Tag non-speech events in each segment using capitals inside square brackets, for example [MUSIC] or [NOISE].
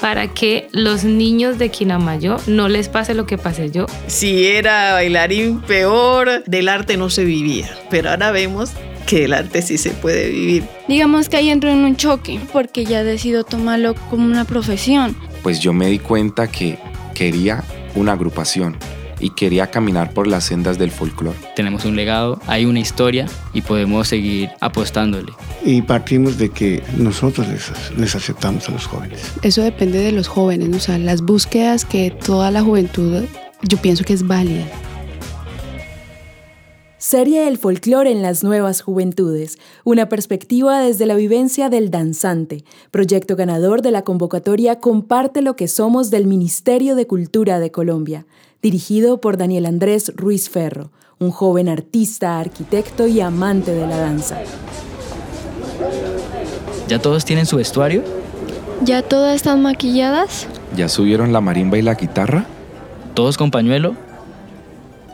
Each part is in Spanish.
para que los niños de Quinamayo no les pase lo que pasé yo. Si era bailarín peor, del arte no se vivía, pero ahora vemos que el arte sí se puede vivir. Digamos que ahí entro en un choque porque ya decido tomarlo como una profesión. Pues yo me di cuenta que quería una agrupación y quería caminar por las sendas del folclore. Tenemos un legado, hay una historia y podemos seguir apostándole. Y partimos de que nosotros les, aceptamos a los jóvenes. Eso depende de los jóvenes, o sea, las búsquedas que toda la juventud yo pienso que es válida. Serie El folclore en las nuevas juventudes, una perspectiva desde la vivencia del danzante, proyecto ganador de la convocatoria Comparte lo que somos del Ministerio de Cultura de Colombia dirigido por Daniel Andrés Ruiz Ferro, un joven artista, arquitecto y amante de la danza. ¿Ya todos tienen su vestuario? ¿Ya todas están maquilladas? ¿Ya subieron la marimba y la guitarra? ¿Todos con pañuelo?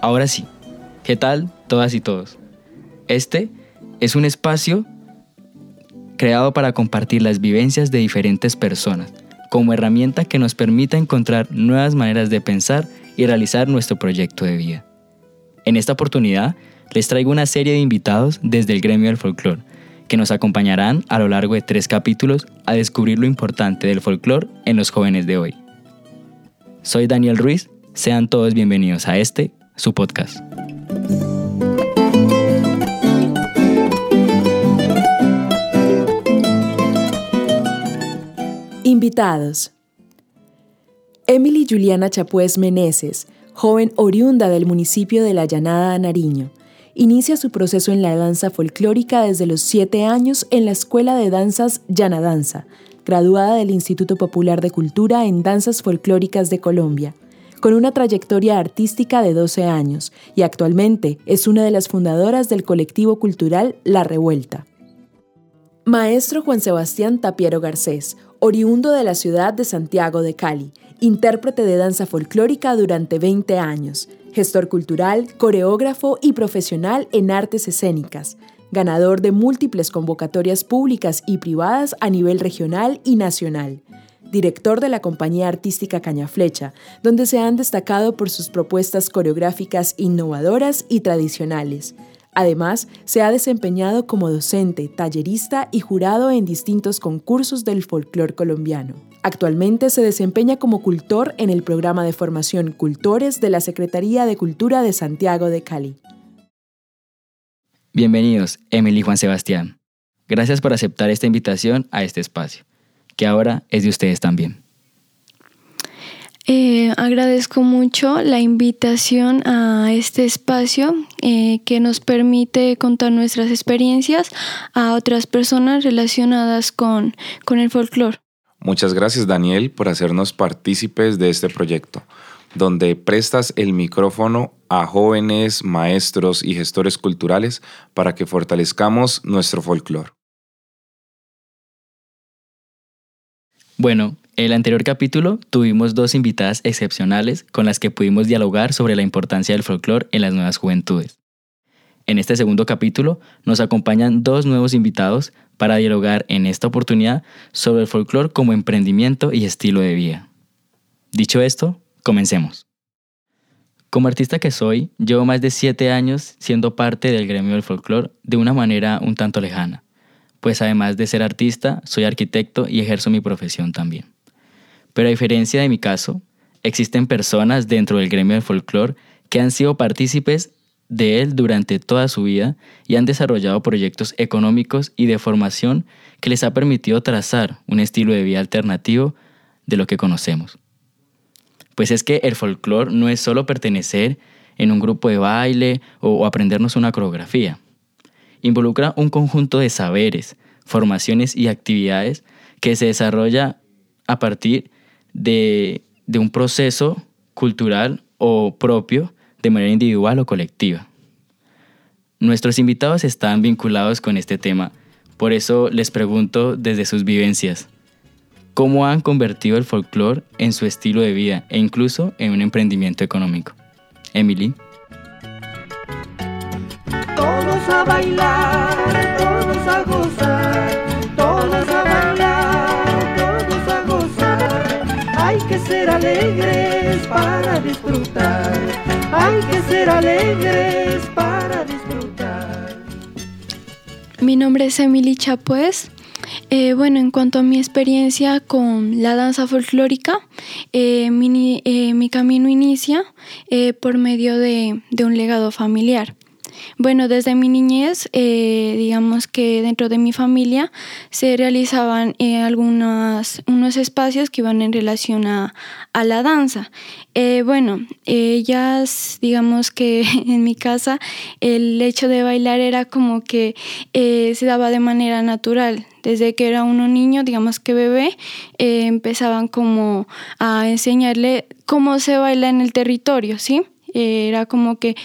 Ahora sí. ¿Qué tal todas y todos? Este es un espacio creado para compartir las vivencias de diferentes personas, como herramienta que nos permita encontrar nuevas maneras de pensar y realizar nuestro proyecto de vida. En esta oportunidad les traigo una serie de invitados desde el gremio del folclore, que nos acompañarán a lo largo de tres capítulos a descubrir lo importante del folclore en los jóvenes de hoy. Soy Daniel Ruiz, sean todos bienvenidos a este, su podcast. Invitados. Emily Juliana Chapués Meneses, joven oriunda del municipio de La Llanada, Nariño, inicia su proceso en la danza folclórica desde los siete años en la Escuela de Danzas Llana Danza, graduada del Instituto Popular de Cultura en Danzas Folclóricas de Colombia, con una trayectoria artística de 12 años y actualmente es una de las fundadoras del colectivo cultural La Revuelta. Maestro Juan Sebastián Tapiero Garcés, oriundo de la ciudad de Santiago de Cali, intérprete de danza folclórica durante 20 años, gestor cultural, coreógrafo y profesional en artes escénicas, ganador de múltiples convocatorias públicas y privadas a nivel regional y nacional, director de la compañía artística Cañaflecha, donde se han destacado por sus propuestas coreográficas innovadoras y tradicionales, Además, se ha desempeñado como docente, tallerista y jurado en distintos concursos del folclore colombiano. Actualmente se desempeña como cultor en el programa de formación Cultores de la Secretaría de Cultura de Santiago de Cali. Bienvenidos, Emily y Juan Sebastián. Gracias por aceptar esta invitación a este espacio, que ahora es de ustedes también. Eh, agradezco mucho la invitación a este espacio eh, que nos permite contar nuestras experiencias a otras personas relacionadas con, con el folclore. Muchas gracias Daniel por hacernos partícipes de este proyecto, donde prestas el micrófono a jóvenes, maestros y gestores culturales para que fortalezcamos nuestro folclore. Bueno, en el anterior capítulo tuvimos dos invitadas excepcionales con las que pudimos dialogar sobre la importancia del folclore en las nuevas juventudes. En este segundo capítulo nos acompañan dos nuevos invitados para dialogar en esta oportunidad sobre el folclore como emprendimiento y estilo de vida. Dicho esto, comencemos. Como artista que soy, llevo más de siete años siendo parte del gremio del folclore de una manera un tanto lejana pues además de ser artista, soy arquitecto y ejerzo mi profesión también. Pero a diferencia de mi caso, existen personas dentro del gremio del folclore que han sido partícipes de él durante toda su vida y han desarrollado proyectos económicos y de formación que les ha permitido trazar un estilo de vida alternativo de lo que conocemos. Pues es que el folclore no es solo pertenecer en un grupo de baile o, aprendernos una coreografía involucra un conjunto de saberes, formaciones y actividades que se desarrolla a partir de, un proceso cultural o propio de manera individual o colectiva. Nuestros invitados están vinculados con este tema, por eso les pregunto desde sus vivencias, ¿cómo han convertido el folclore en su estilo de vida e incluso en un emprendimiento económico? Emily todos a bailar, todos a gozar. Alegres para disfrutar. Hay que ser alegres para disfrutar. Mi nombre es Emily Chapuez. Eh, bueno, en cuanto a mi experiencia con la danza folclórica, eh, mi, eh, mi, camino inicia por medio de un legado familiar. Bueno, desde mi niñez, eh, digamos que dentro de mi familia se realizaban eh, algunos unos espacios que iban en relación a, la danza. Eh, bueno, ellas, digamos que [LAUGHS] en mi casa el hecho de bailar era como que se daba de manera natural. Desde que era uno niño, digamos que bebé, empezaban como a enseñarle cómo se baila en el territorio, ¿sí? Era como que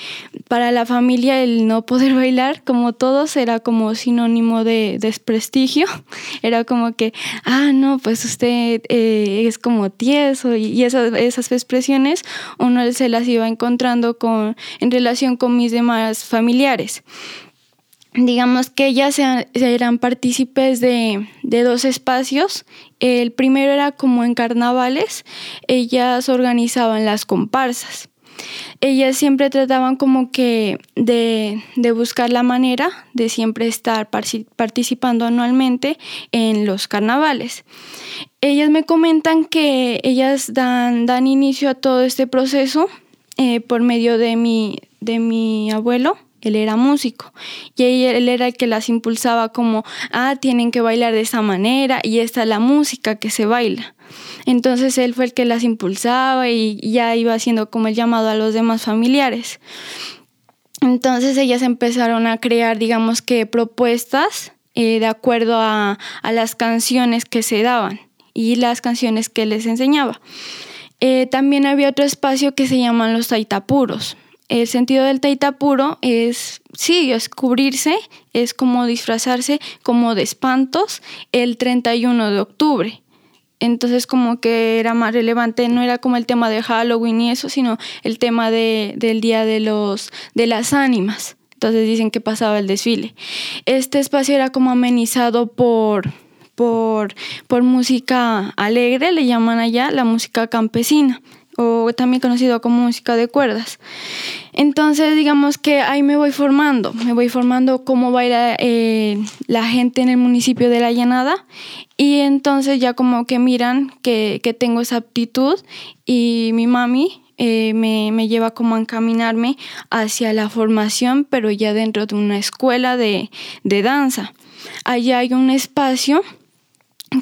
para la familia el no poder bailar, como todos, era como sinónimo de desprestigio. [LAUGHS] Era como que, ah, no, pues usted eh, es como tieso y, esas, esas expresiones uno se las iba encontrando con, en relación con mis demás familiares digamos que ellas eran partícipes de, de, dos espacios. El primero era como en carnavales, ellas organizaban las comparsas ellas siempre trataban como que de, buscar la manera de siempre estar participando anualmente en los carnavales. Ellas me comentan que ellas dan, dan inicio a todo este proceso eh, por medio de mi, de mi abuelo, él era músico y él era el que las impulsaba como, ah, tienen que bailar de esa manera y esta es la música que se baila. Entonces él fue el que las impulsaba y ya iba haciendo como el llamado a los demás familiares. Entonces ellas empezaron a crear, digamos que, propuestas eh, de acuerdo a, las canciones que se daban y las canciones que les enseñaba. Eh, también había otro espacio que se llaman los taitapuros. El sentido del taitapuro es, sí, es cubrirse, es como disfrazarse como de espantos el 31 de octubre. Entonces como que era más relevante, no era como el tema de Halloween y eso, sino el tema de, del Día de, los, de las Ánimas. Entonces dicen que pasaba el desfile. Este espacio era como amenizado por, por, por música alegre, le llaman allá la música campesina o también conocido como música de cuerdas. Entonces, digamos que ahí me voy formando, me voy formando cómo baila eh, la gente en el municipio de La Llanada y entonces ya como que miran que, tengo esa aptitud y mi mami eh, me, me, lleva como a encaminarme hacia la formación, pero ya dentro de una escuela de, de danza. Allá hay un espacio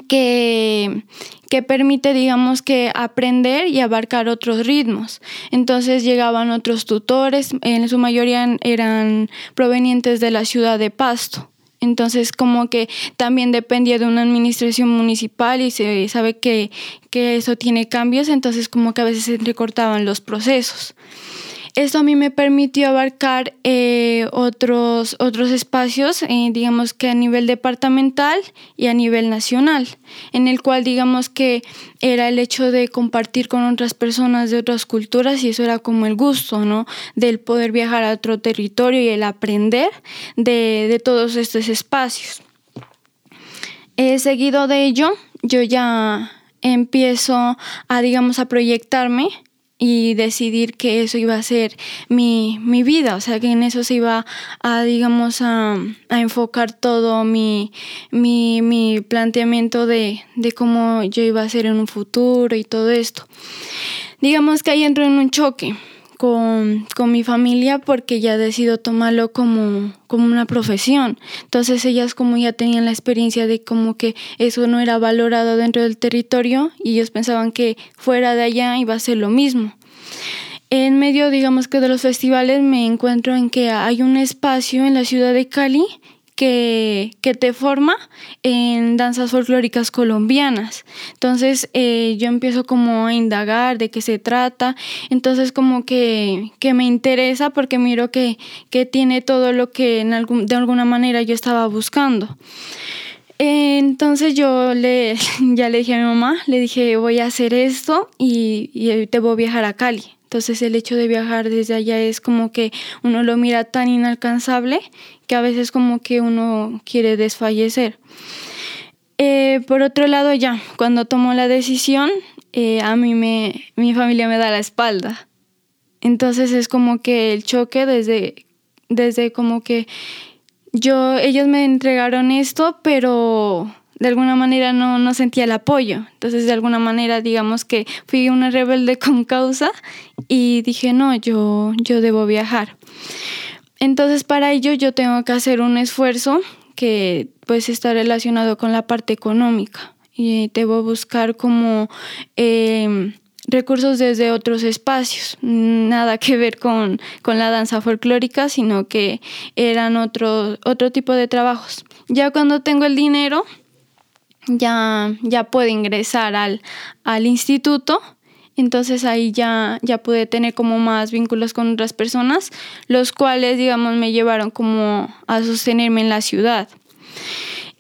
que, que permite, digamos, que aprender y abarcar otros ritmos. Entonces llegaban otros tutores, en su mayoría eran provenientes de la ciudad de Pasto. Entonces, como que también dependía de una administración municipal y se sabe que, que eso tiene cambios, entonces como que a veces se recortaban los procesos. Esto a mí me permitió abarcar eh, otros, otros espacios, eh, digamos que a nivel departamental y a nivel nacional, en el cual digamos que era el hecho de compartir con otras personas de otras culturas y eso era como el gusto, ¿no? Del poder viajar a otro territorio y el aprender de, de todos estos espacios. He seguido de ello, yo ya empiezo a, digamos, a proyectarme y decidir que eso iba a ser mi, vida, o sea, que en eso se iba a, digamos, a, enfocar todo mi, mi, planteamiento de, de, cómo yo iba a ser en un futuro y todo esto. Digamos que ahí entro en un choque, con, mi familia porque ya decido tomarlo como, como una profesión. Entonces ellas como ya tenían la experiencia de como que eso no era valorado dentro del territorio y ellos pensaban que fuera de allá iba a ser lo mismo. En medio, digamos que de los festivales me encuentro en que hay un espacio en la ciudad de Cali que, te forma en danzas folclóricas colombianas. Entonces eh, yo empiezo como a indagar de qué se trata, entonces como que, me interesa porque miro que, tiene todo lo que en algún, de alguna manera yo estaba buscando. Entonces yo le, [LAUGHS] ya le dije a mi mamá, le dije voy a hacer esto y, y te voy a viajar a Cali. Entonces el hecho de viajar desde allá es como que uno lo mira tan inalcanzable que a veces como que uno quiere desfallecer. Eh, por otro lado ya, cuando tomo la decisión, eh, a mí me, mi familia me da la espalda. Entonces es como que el choque desde, desde como que yo, ellos me entregaron esto, pero de alguna manera no, no sentía el apoyo. Entonces, de alguna manera, digamos que fui una rebelde [LAUGHS] con causa y dije, no, yo, yo debo viajar. Entonces, para ello yo tengo que hacer un esfuerzo que pues está relacionado con la parte económica y debo buscar como em, recursos desde otros espacios, nada que ver con, con, la danza folclórica, sino que eran otro, otro tipo de trabajos. Ya cuando tengo el dinero, ya, ya puedo ingresar al, al instituto. Entonces ahí ya, ya pude tener como más vínculos con otras personas, los cuales, digamos, me llevaron como a sostenerme en la ciudad.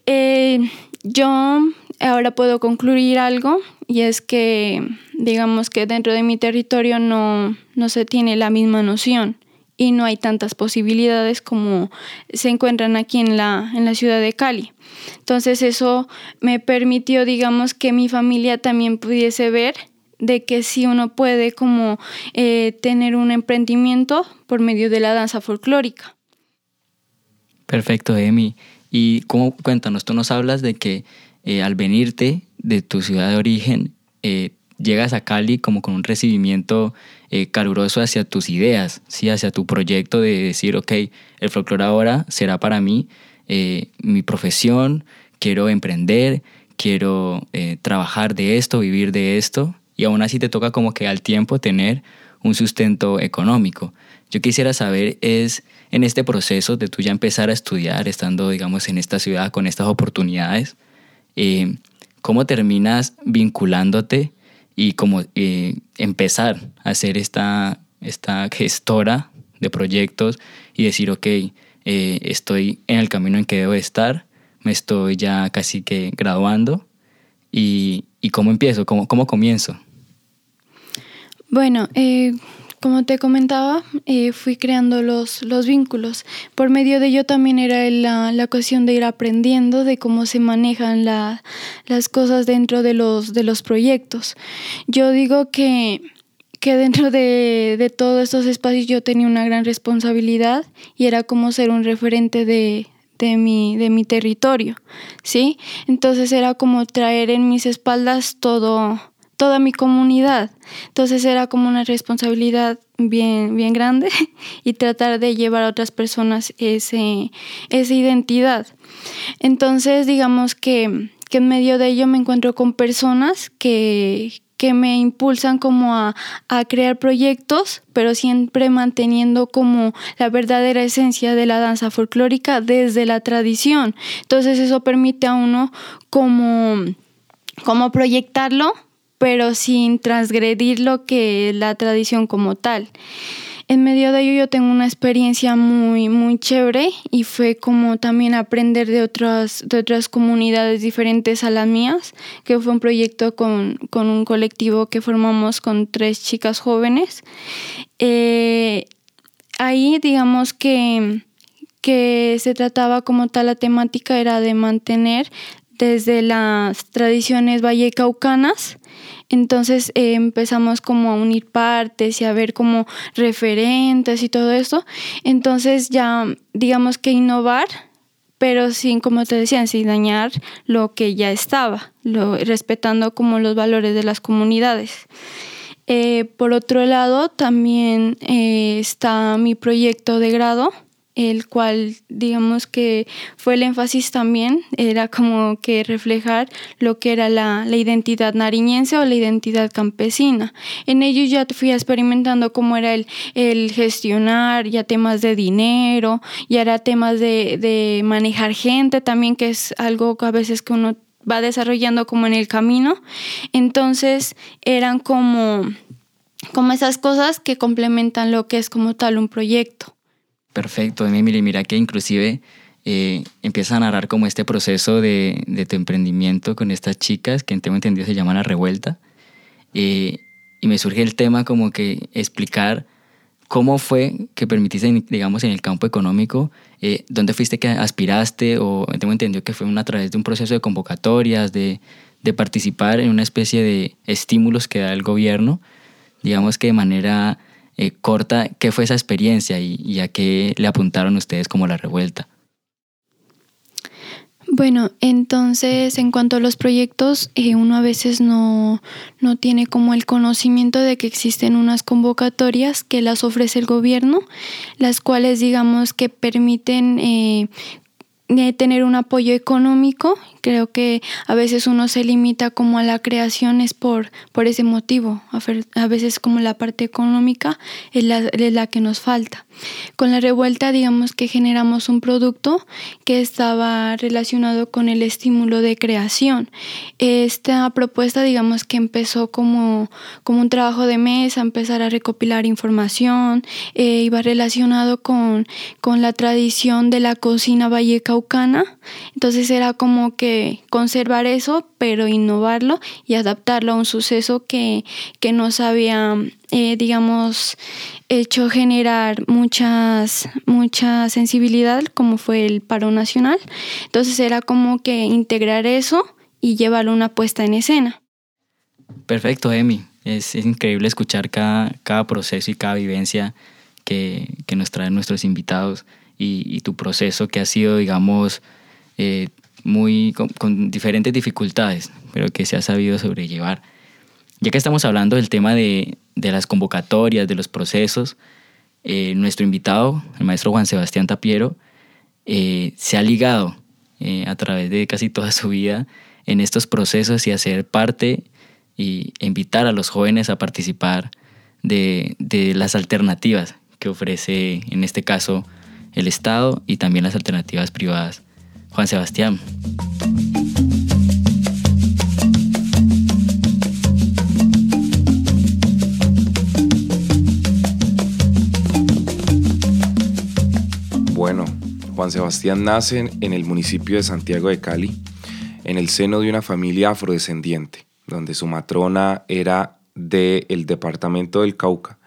Eh, yo ahora puedo concluir algo y es que, digamos que dentro de mi territorio no, no se tiene la misma noción y no hay tantas posibilidades como se encuentran aquí en la, en la ciudad de Cali. Entonces eso me permitió, digamos, que mi familia también pudiese ver de que si uno puede como eh, tener un emprendimiento por medio de la danza folclórica. Perfecto, Emi. Y cómo, cuéntanos, tú nos hablas de que eh, al venirte de tu ciudad de origen, eh, llegas a Cali como con un recibimiento eh, caluroso hacia tus ideas, ¿sí? hacia tu proyecto de decir, ok, el folclore ahora será para mí eh, mi profesión, quiero emprender, quiero trabajar de esto, vivir de esto, y aún así te toca como que al tiempo tener un sustento económico. Yo quisiera saber es en este proceso de tú ya empezar a estudiar, estando digamos en esta ciudad con estas oportunidades, ¿cómo terminas vinculándote y como eh, empezar a ser esta, esta gestora de proyectos y decir, ok, eh, estoy en el camino en que debo estar, me estoy ya casi que graduando y, y cómo empiezo, cómo, cómo comienzo. Bueno, eh, como te comentaba, eh, fui creando los, los vínculos. Por medio de ello también era la, la cuestión de ir aprendiendo de cómo se manejan la, las cosas dentro de los, de los proyectos. Yo digo que, que dentro de, de todos estos espacios yo tenía una gran responsabilidad y era como ser un referente de, de mi, de mi territorio, ¿sí? Entonces era como traer en mis espaldas todo, toda mi comunidad. Entonces era como una responsabilidad bien, bien grande [LAUGHS] y tratar de llevar a otras personas ese, esa identidad. Entonces digamos que, que en medio de ello me encuentro con personas que, que me impulsan como a, a, crear proyectos, pero siempre manteniendo como la verdadera esencia de la danza folclórica desde la tradición. Entonces eso permite a uno como, como proyectarlo pero sin transgredir lo que es la tradición como tal. En medio de ello yo tengo una experiencia muy, muy chévere y fue como también aprender de otras, de otras comunidades diferentes a las mías, que fue un proyecto con, con un colectivo que formamos con tres chicas jóvenes. Eh, ahí digamos que, que se trataba como tal la temática era de mantener desde las tradiciones vallecaucanas entonces eh, empezamos como a unir partes y a ver como referentes y todo esto. Entonces ya digamos que innovar, pero sin, como te decía, sin dañar lo que ya estaba, lo, respetando como los valores de las comunidades. Eh, por otro lado, también eh, está mi proyecto de grado, el cual digamos que fue el énfasis también, era como que reflejar lo que era la, la, identidad nariñense o la identidad campesina. En ello ya fui experimentando cómo era el, el gestionar, ya temas de dinero, ya era temas de, de manejar gente también, que es algo que a veces que uno va desarrollando como en el camino. Entonces eran como, como esas cosas que complementan lo que es como tal un proyecto. Perfecto, Emily. Mira que inclusive eh, empieza a narrar como este proceso de, de, tu emprendimiento con estas chicas que en tengo entendido se llaman La Revuelta. Eh, y me surge el tema como que explicar cómo fue que permitiste, digamos, en el campo económico, eh, dónde fuiste que aspiraste o tengo entendido que fue a través de un proceso de convocatorias, de, de participar en una especie de estímulos que da el gobierno, digamos que de manera eh, corta, ¿qué fue esa experiencia y, a qué le apuntaron ustedes como la revuelta? Bueno, entonces en cuanto a los proyectos, eh, uno a veces no, no tiene como el conocimiento de que existen unas convocatorias que las ofrece el gobierno, las cuales digamos que permiten eh, tener un apoyo económico. Creo que a veces uno se limita como a la creación es por, por ese motivo. A veces como la parte económica es la, es la que nos falta. Con la revuelta digamos que generamos un producto que estaba relacionado con el estímulo de creación. Esta propuesta digamos que empezó como, como un trabajo de mesa, empezar a recopilar información, eh, iba relacionado con, con la tradición de la cocina vallecaucana, entonces era como que conservar eso, pero innovarlo y adaptarlo a un suceso que, que nos había, eh, digamos, hecho generar muchas, mucha sensibilidad, como fue el paro nacional. Entonces era como que integrar eso y llevarlo a una puesta en escena. Perfecto, Emi. Es, increíble escuchar cada, cada, proceso y cada vivencia que, que nos traen nuestros invitados y, y, tu proceso que ha sido, digamos, eh, muy con, con, diferentes dificultades, pero que se ha sabido sobrellevar. Ya que estamos hablando del tema de, de las convocatorias, de los procesos, eh, nuestro invitado, el maestro Juan Sebastián Tapiero, eh, se ha ligado eh, a través de casi toda su vida en estos procesos y hacer parte y invitar a los jóvenes a participar de, de las alternativas que ofrece, en este caso, el Estado y también las alternativas privadas. Juan Sebastián. Bueno, Juan Sebastián nace en el municipio de Santiago de Cali, en el seno de una familia afrodescendiente, donde su matrona era del departamento del Cauca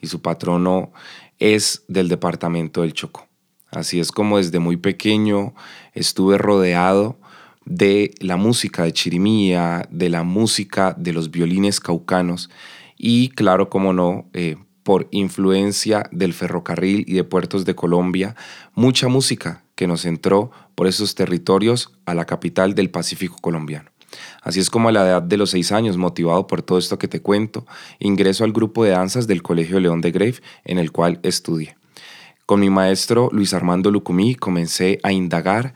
y su patrono es del departamento del Chocó. Así es como desde muy pequeño estuve rodeado de la música de chirimía, de la música de los violines caucanos y claro, como no, eh, por influencia del ferrocarril y de puertos de Colombia, mucha música que nos entró por esos territorios a la capital del Pacífico colombiano. Así es como a la edad de los seis años, motivado por todo esto que te cuento, ingreso al grupo de danzas del Colegio León de Grave, en el cual estudié. Con mi maestro Luis Armando Lucumí comencé a indagar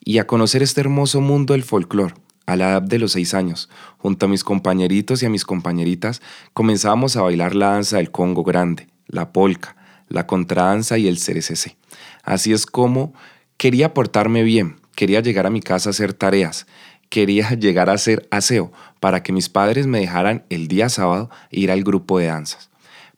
y a conocer este hermoso mundo del folclore, a la edad de los seis años, junto a mis compañeritos y a mis compañeritas, comenzábamos a bailar la danza del Congo Grande, la polca, la contradanza y el cerecese. Así es como quería portarme bien, quería llegar a mi casa a hacer tareas, quería [LAUGHS] llegar a hacer aseo para que mis padres me dejaran el día sábado ir al grupo de danzas.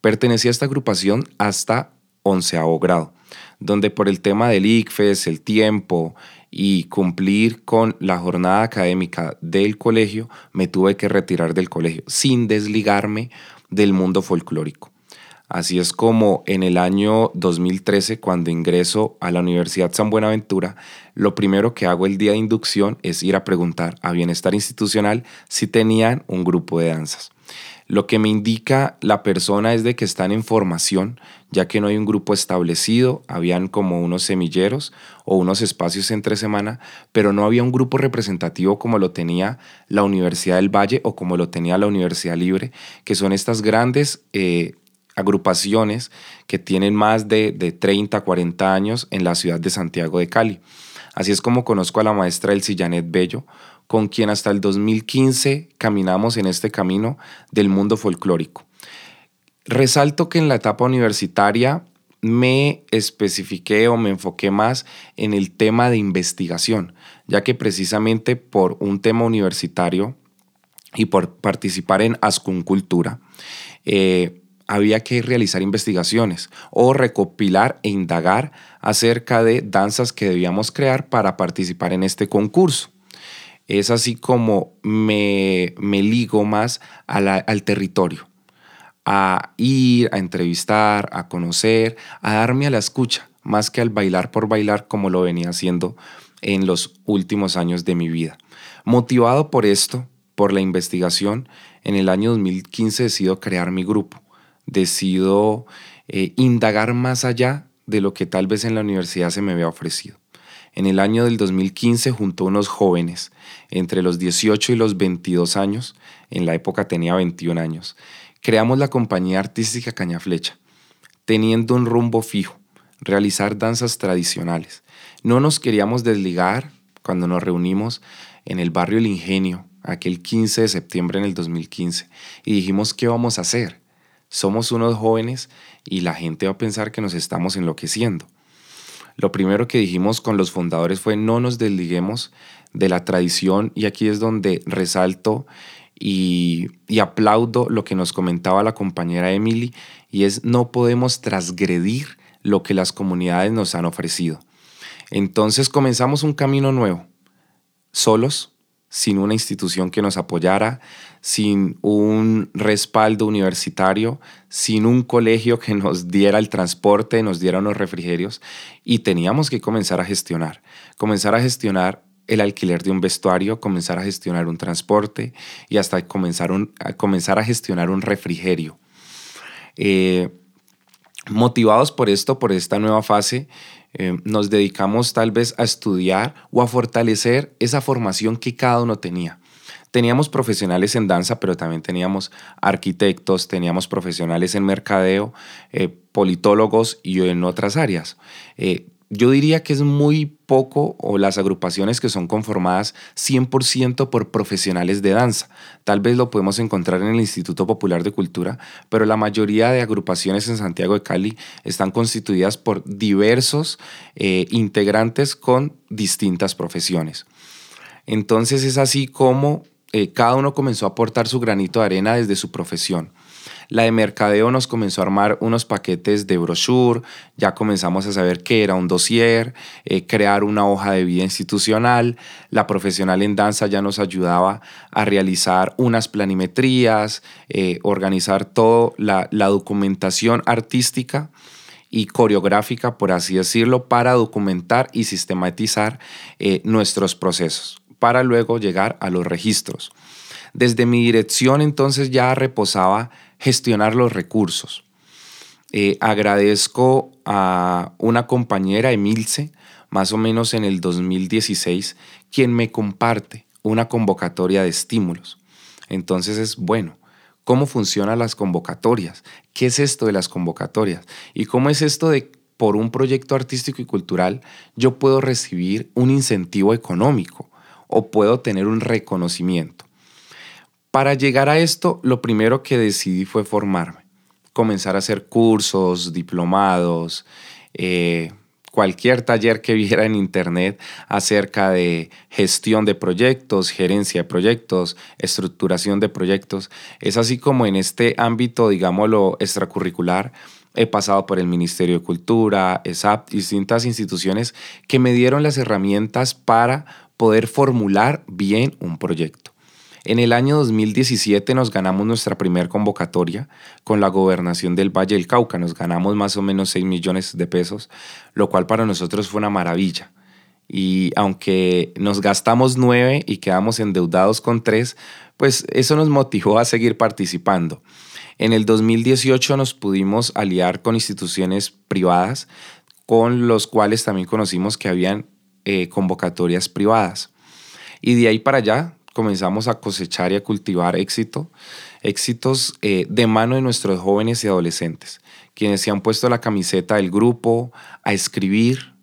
Pertenecía a esta agrupación hasta onceavo grado, donde por el tema del ICFES, el tiempo y cumplir con la jornada académica del colegio, me tuve que retirar del colegio sin desligarme del mundo folclórico. Así es como en el año 2013, cuando ingreso a la Universidad San Buenaventura, lo primero que hago el día de inducción es ir a preguntar a Bienestar Institucional si tenían un grupo de danzas. Lo que me indica la persona es de que están en formación, ya que no hay un grupo establecido, habían como unos semilleros o unos espacios entre semana, pero no había un grupo representativo como lo tenía la Universidad del Valle o como lo tenía la Universidad Libre, que son estas grandes eh, agrupaciones que tienen más de, de 30, 40 años en la ciudad de Santiago de Cali. Así es como conozco a la maestra El Sillanet Bello, con quien hasta el 2015 caminamos en este camino del mundo folclórico. Resalto que en la etapa universitaria me especifiqué o me enfoqué más en el tema de investigación, ya que precisamente por un tema universitario y por participar en Ascuncultura, eh, había que realizar investigaciones o recopilar e indagar acerca de danzas que debíamos crear para participar en este concurso es así como me, me ligo más al territorio, a ir, a entrevistar, a conocer, a darme a la escucha, más que al bailar por bailar como lo venía haciendo en los últimos años de mi vida. Motivado por esto, por la investigación, en el año 2015 decido crear mi grupo. Decido eh, indagar más allá de lo que tal vez en la universidad se me había ofrecido. En el año del 2015, junto a unos jóvenes entre los 18 y los 22 años, en la época tenía 21 años, creamos la compañía artística Cañaflecha, teniendo un rumbo fijo, realizar danzas tradicionales. No nos queríamos desligar cuando nos reunimos en el barrio El Ingenio, aquel 15 de septiembre en el 2015, y dijimos, ¿qué vamos a hacer? Somos unos jóvenes y la gente va a pensar que nos estamos enloqueciendo. Lo primero que dijimos con los fundadores fue no nos desliguemos de la tradición y aquí es donde resalto y, y, aplaudo lo que nos comentaba la compañera Emily y es no podemos transgredir lo que las comunidades nos han ofrecido. Entonces comenzamos un camino nuevo, solos, sin una institución que nos apoyara, sin un respaldo universitario, sin un colegio que nos diera el transporte, nos diera unos refrigerios y teníamos que comenzar a gestionar, comenzar a gestionar el alquiler de un vestuario, comenzar a gestionar un transporte y hasta comenzar, a, comenzar a gestionar un refrigerio. Eh, motivados por esto, por esta nueva fase, eh, nos dedicamos tal vez a estudiar o a fortalecer esa formación que cada uno tenía. Teníamos profesionales en danza, pero también teníamos arquitectos, teníamos profesionales en mercadeo, eh, politólogos y en otras áreas. Eh, yo diría que es muy poco o las agrupaciones que son conformadas 100% por profesionales de danza. Tal vez lo podemos encontrar en el Instituto Popular de Cultura, pero la mayoría de agrupaciones en Santiago de Cali están constituidas por diversos eh, integrantes con distintas profesiones. Entonces es así como eh, cada uno comenzó a aportar su granito de arena desde su profesión. La de mercadeo nos comenzó a armar unos paquetes de brochure, ya comenzamos a saber qué era un dossier, eh, crear una hoja de vida institucional. La profesional en danza ya nos ayudaba a realizar unas planimetrías, eh, organizar toda la, documentación artística y coreográfica, por así decirlo, para documentar y sistematizar nuestros procesos, para luego llegar a los registros. Desde mi dirección entonces ya reposaba gestionar los recursos. Eh, agradezco a una compañera, Emilce, más o menos en el 2016, quien me comparte una convocatoria de estímulos. Entonces es bueno. ¿Cómo funcionan las convocatorias? ¿Qué es esto de las convocatorias? ¿Y cómo es esto de por un proyecto artístico y cultural yo puedo recibir un incentivo económico o puedo tener un reconocimiento? Para llegar a esto, lo primero que decidí fue formarme, comenzar a hacer cursos, diplomados, eh, cualquier taller que [LAUGHS] viera en internet acerca de gestión de proyectos, gerencia de proyectos, estructuración de proyectos. Es así como en este ámbito, digámoslo, extracurricular, he pasado por el Ministerio de Cultura, ESAP, distintas instituciones que me dieron las herramientas para poder formular bien un proyecto. En el año 2017 nos ganamos nuestra primera convocatoria con la gobernación del Valle del Cauca. Nos ganamos más o menos 6 millones de pesos, lo cual para nosotros fue una maravilla. Y aunque nos gastamos 9 y quedamos endeudados con 3, pues eso nos motivó a seguir participando. En el 2018 nos pudimos aliar con instituciones privadas, con los cuales también conocimos que habían eh, convocatorias privadas. Y de ahí para allá comenzamos a cosechar y a cultivar éxito, éxitos eh, de mano de nuestros jóvenes y adolescentes, quienes se han puesto la camiseta del grupo a escribir,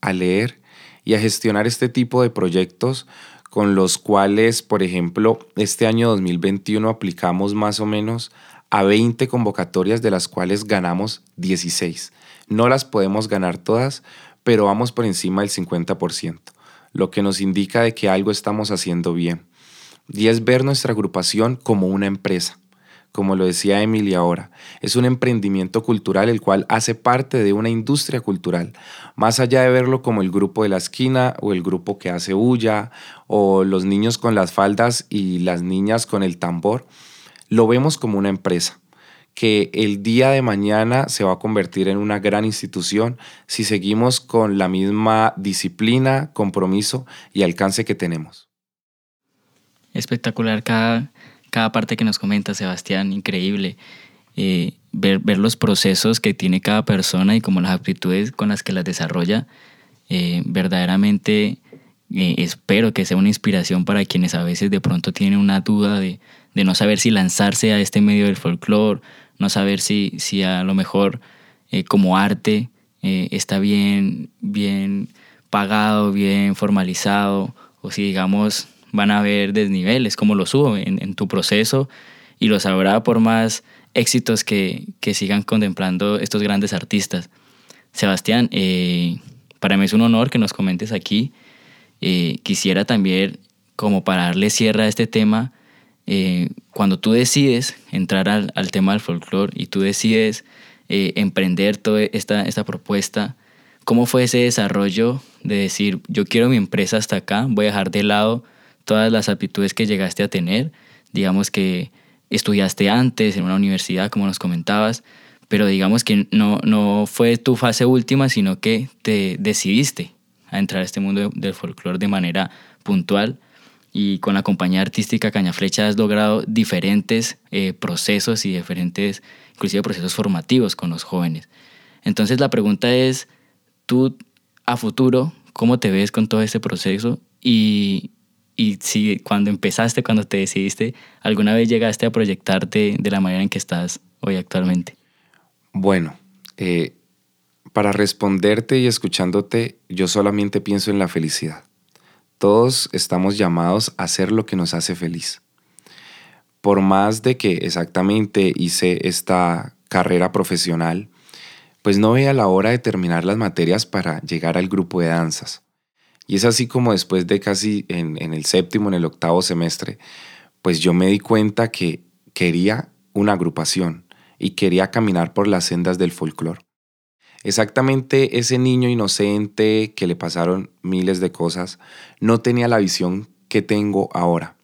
a leer y a gestionar este tipo de proyectos con los cuales, por ejemplo, este año 2021 aplicamos más o menos a 20 convocatorias de las cuales ganamos 16. No las podemos ganar todas, pero vamos por encima del 50%, lo que nos indica de que algo estamos haciendo bien. Y es ver nuestra agrupación como una empresa. Como lo decía Emily ahora, es un emprendimiento cultural el cual hace parte de una industria cultural, más allá de verlo como el grupo de la esquina o el grupo que hace huya o los niños con las faldas y las niñas con el tambor, lo vemos como una empresa que el día de mañana se va a convertir en una gran institución si seguimos con la misma disciplina, compromiso y alcance que tenemos. Espectacular cada, cada parte que nos comenta Sebastián, increíble. Eh, ver, ver, los procesos que tiene cada persona y como las aptitudes con las que las desarrolla, eh, verdaderamente eh, espero que sea una inspiración para quienes a veces de pronto tienen una duda de, de no saber si lanzarse a este medio del folclore, no saber si, si a lo mejor como arte está bien, bien pagado, bien formalizado, o si digamos van a haber desniveles, como lo subo en, tu proceso y lo sabrá por más éxitos que, que, sigan contemplando estos grandes artistas. Sebastián, eh, para mí es un honor que nos comentes aquí. Eh, quisiera también, como para darle cierre a este tema, eh, cuando tú decides entrar al, al tema del folclore y tú decides emprender toda esta, esta propuesta, ¿cómo fue ese desarrollo de decir, yo quiero mi empresa hasta acá, voy a dejar de lado todas las aptitudes que llegaste a tener, digamos que estudiaste antes en una universidad, como nos comentabas, pero digamos que no, no fue tu fase última, sino que te decidiste a entrar a este mundo del folclore de manera puntual y con la compañía artística Cañaflecha has logrado diferentes eh, procesos y diferentes, inclusive procesos formativos con los jóvenes. Entonces la pregunta es, tú a futuro, ¿cómo te ves con todo este proceso? Y, y si cuando empezaste, cuando te decidiste, alguna vez llegaste a proyectarte de la manera en que estás hoy actualmente. Bueno, eh, para responderte y escuchándote, yo solamente pienso en la felicidad. Todos estamos llamados a hacer lo que nos hace feliz. Por más de que exactamente hice esta carrera profesional, pues no veía la hora de terminar las materias para llegar al grupo de danzas. Y es así como después de casi en, el séptimo, en el octavo semestre, pues yo me di cuenta que quería una agrupación y quería caminar por las sendas del folclore. Exactamente ese niño inocente que le pasaron miles de cosas no tenía la visión que tengo ahora.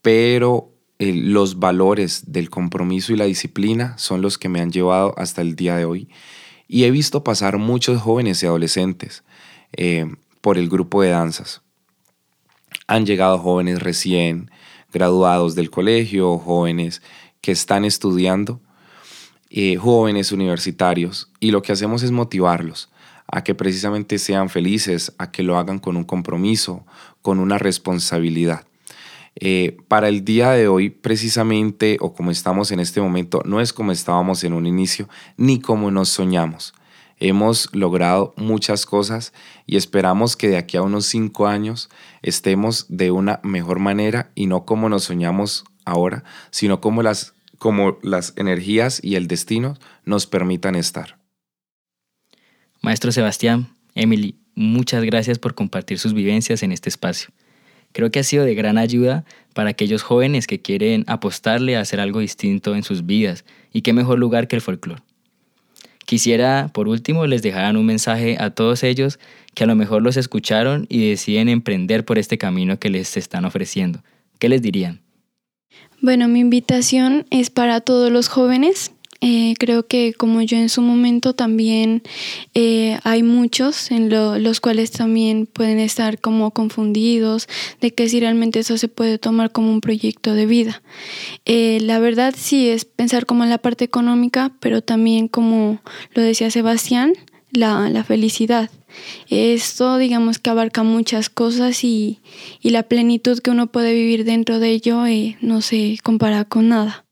Pero eh, los valores del compromiso y la disciplina son los que me han llevado hasta el día de hoy. Y he visto pasar muchos jóvenes y adolescentes eh, por el grupo de danzas. Han llegado jóvenes recién graduados del colegio, jóvenes que están estudiando, eh, jóvenes universitarios, y lo que hacemos es motivarlos a que precisamente sean felices, a que lo hagan con un compromiso, con una responsabilidad. Eh, para el día de hoy, precisamente, o como estamos en este momento, no es como estábamos en un inicio, ni como nos soñamos. Hemos logrado muchas cosas y esperamos que de aquí a unos cinco años estemos de una mejor manera y no como nos soñamos ahora, sino como las, como las energías y el destino nos permitan estar. Maestro Sebastián, Emily, muchas gracias por compartir sus vivencias en este espacio. Creo que ha sido de gran ayuda para aquellos jóvenes que quieren apostarle a hacer algo distinto en sus vidas y qué mejor lugar que el folclore. Quisiera, por último, les dejaran un mensaje a todos ellos que a lo mejor los escucharon y deciden emprender por este camino que les están ofreciendo. ¿Qué les dirían? Bueno, mi invitación es para todos los jóvenes eh, creo que como yo en su momento también eh, hay muchos en los cuales también pueden estar como confundidos de que si realmente eso se puede tomar como un proyecto de vida. Eh, la verdad sí es pensar como en la parte económica, pero también como lo decía Sebastián, la, la felicidad. Esto digamos que abarca muchas cosas y, y, la plenitud que uno puede vivir dentro de ello no se compara con nada.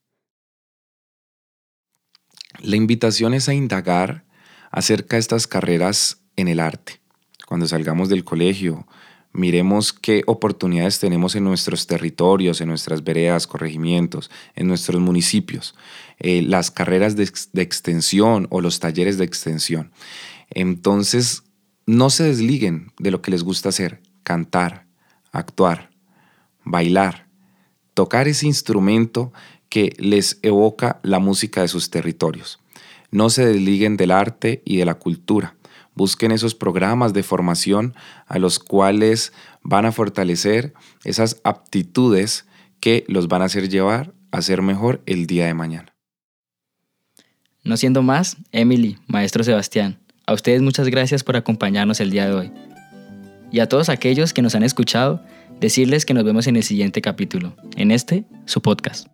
La invitación es a indagar acerca de estas carreras en el arte. Cuando salgamos del colegio, miremos qué oportunidades tenemos en nuestros territorios, en nuestras veredas, corregimientos, en nuestros municipios, eh, las carreras de, de extensión o los talleres de extensión. Entonces, no se desliguen de lo que les gusta hacer, cantar, actuar, bailar, tocar ese instrumento que les evoca la música de sus territorios. No se desliguen del arte y de la cultura. Busquen esos programas de formación a los cuales van a fortalecer esas aptitudes que los van a hacer llevar a ser mejor el día de mañana. No siendo más, Emily, maestro Sebastián, a ustedes muchas gracias por acompañarnos el día de hoy. Y a todos aquellos que nos han escuchado, Decirles que nos vemos en el siguiente capítulo, en este, su podcast.